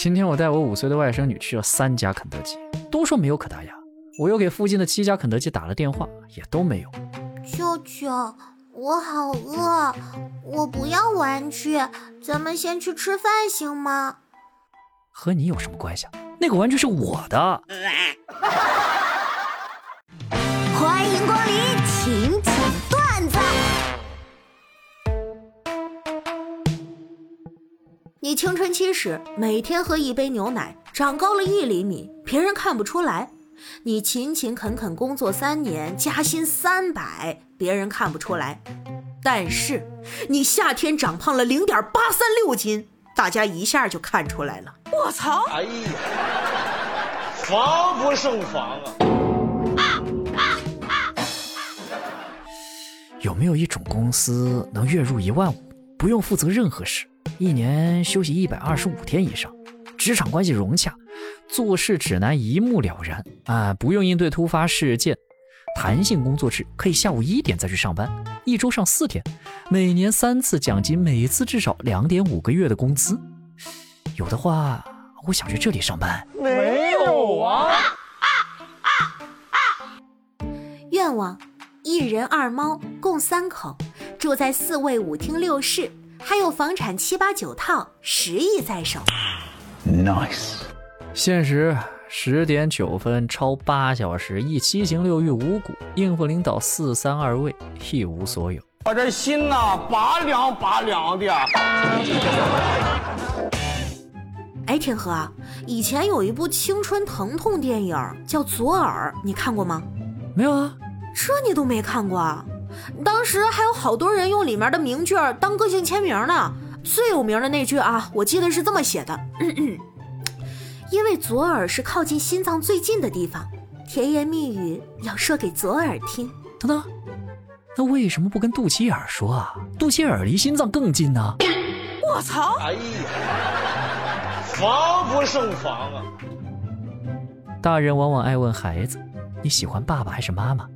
今天我带我五岁的外甥女去了三家肯德基，都说没有可达鸭。我又给附近的七家肯德基打了电话，也都没有。舅舅，我好饿，我不要玩具，咱们先去吃饭行吗？和你有什么关系啊？那个玩具是我的。你青春期时每天喝一杯牛奶，长高了一厘米，别人看不出来；你勤勤恳恳工作三年，加薪三百，别人看不出来。但是你夏天长胖了零点八三六斤，大家一下就看出来了。我操！哎呀，防不胜防啊！有没有一种公司能月入一万五，不用负责任何事？一年休息一百二十五天以上，职场关系融洽，做事指南一目了然啊！不用应对突发事件，弹性工作制，可以下午一点再去上班，一周上四天，每年三次奖金，每次至少两点五个月的工资。有的话，我想去这里上班。没有啊！愿望：一人二猫，共三口，住在四卫五厅六室。还有房产七八九套，十亿在手。Nice。现实十点九分超八小时，一七情六欲五谷，应付领导四三二位，一无所有。我这心呐，拔凉拔凉的。哎，天河，以前有一部青春疼痛电影叫《左耳》，你看过吗？没有啊，这你都没看过啊？当时还有好多人用里面的名句当个性签名呢。最有名的那句啊，我记得是这么写的：因为左耳是靠近心脏最近的地方，甜言蜜语要说给左耳听。等等，那为什么不跟肚脐眼说啊？肚脐眼离心脏更近呢？我操！哎呀，防不胜防啊！大人往往爱问孩子：你喜欢爸爸还是妈妈？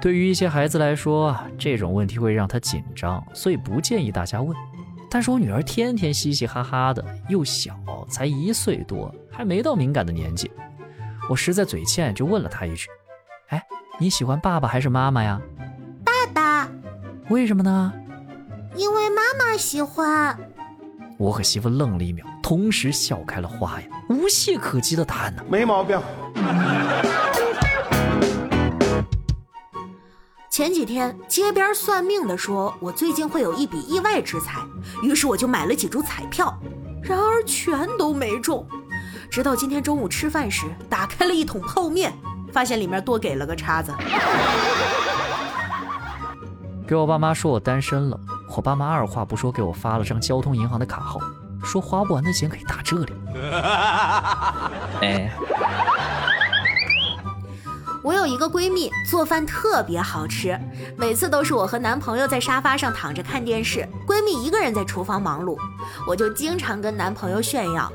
对于一些孩子来说，这种问题会让他紧张，所以不建议大家问。但是我女儿天天嘻嘻哈哈的，又小，才一岁多，还没到敏感的年纪。我实在嘴欠，就问了她一句：“哎，你喜欢爸爸还是妈妈呀？”“爸爸。”“为什么呢？”“因为妈妈喜欢。”我和媳妇愣了一秒，同时笑开了花呀，无懈可击的答案呢？没毛病。前几天街边算命的说，我最近会有一笔意外之财，于是我就买了几注彩票，然而全都没中。直到今天中午吃饭时，打开了一桶泡面，发现里面多给了个叉子。给我爸妈说我单身了，我爸妈二话不说给我发了张交通银行的卡号，说花不完的钱可以打这里。哎。我有一个闺蜜，做饭特别好吃，每次都是我和男朋友在沙发上躺着看电视，闺蜜一个人在厨房忙碌，我就经常跟男朋友炫耀，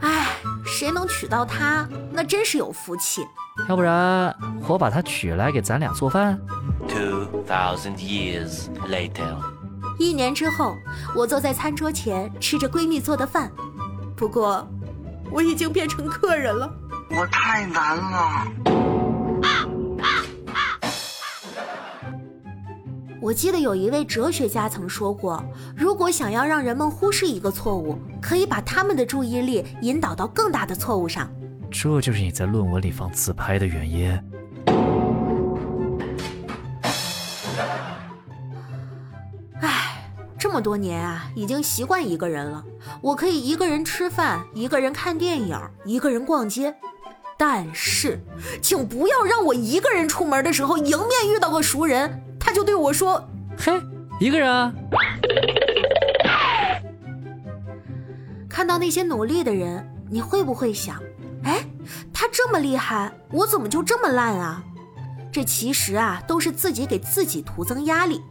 哎，谁能娶到她，那真是有福气。要不然我把她娶来给咱俩做饭。Two thousand years later，一年之后，我坐在餐桌前吃着闺蜜做的饭，不过我已经变成客人了。我太难了。我记得有一位哲学家曾说过，如果想要让人们忽视一个错误，可以把他们的注意力引导到更大的错误上。这就是你在论文里放自拍的原因。唉，这么多年啊，已经习惯一个人了。我可以一个人吃饭，一个人看电影，一个人逛街。但是，请不要让我一个人出门的时候迎面遇到个熟人。他就对我说：“嘿，一个人啊！”看到那些努力的人，你会不会想：“哎，他这么厉害，我怎么就这么烂啊？”这其实啊，都是自己给自己徒增压力。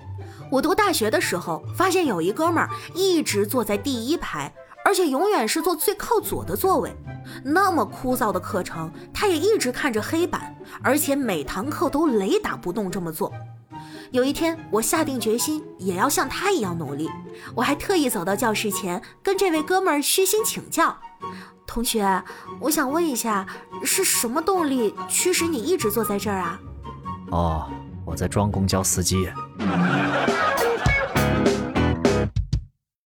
我读大学的时候，发现有一哥们儿一直坐在第一排，而且永远是坐最靠左的座位。那么枯燥的课程，他也一直看着黑板，而且每堂课都雷打不动这么做。有一天我下定决心也要像他一样努力我还特意走到教室前跟这位哥们儿虚心请教。同学我想问一下是什么动力驱使你一直坐在这儿啊？哦我在装公交司机。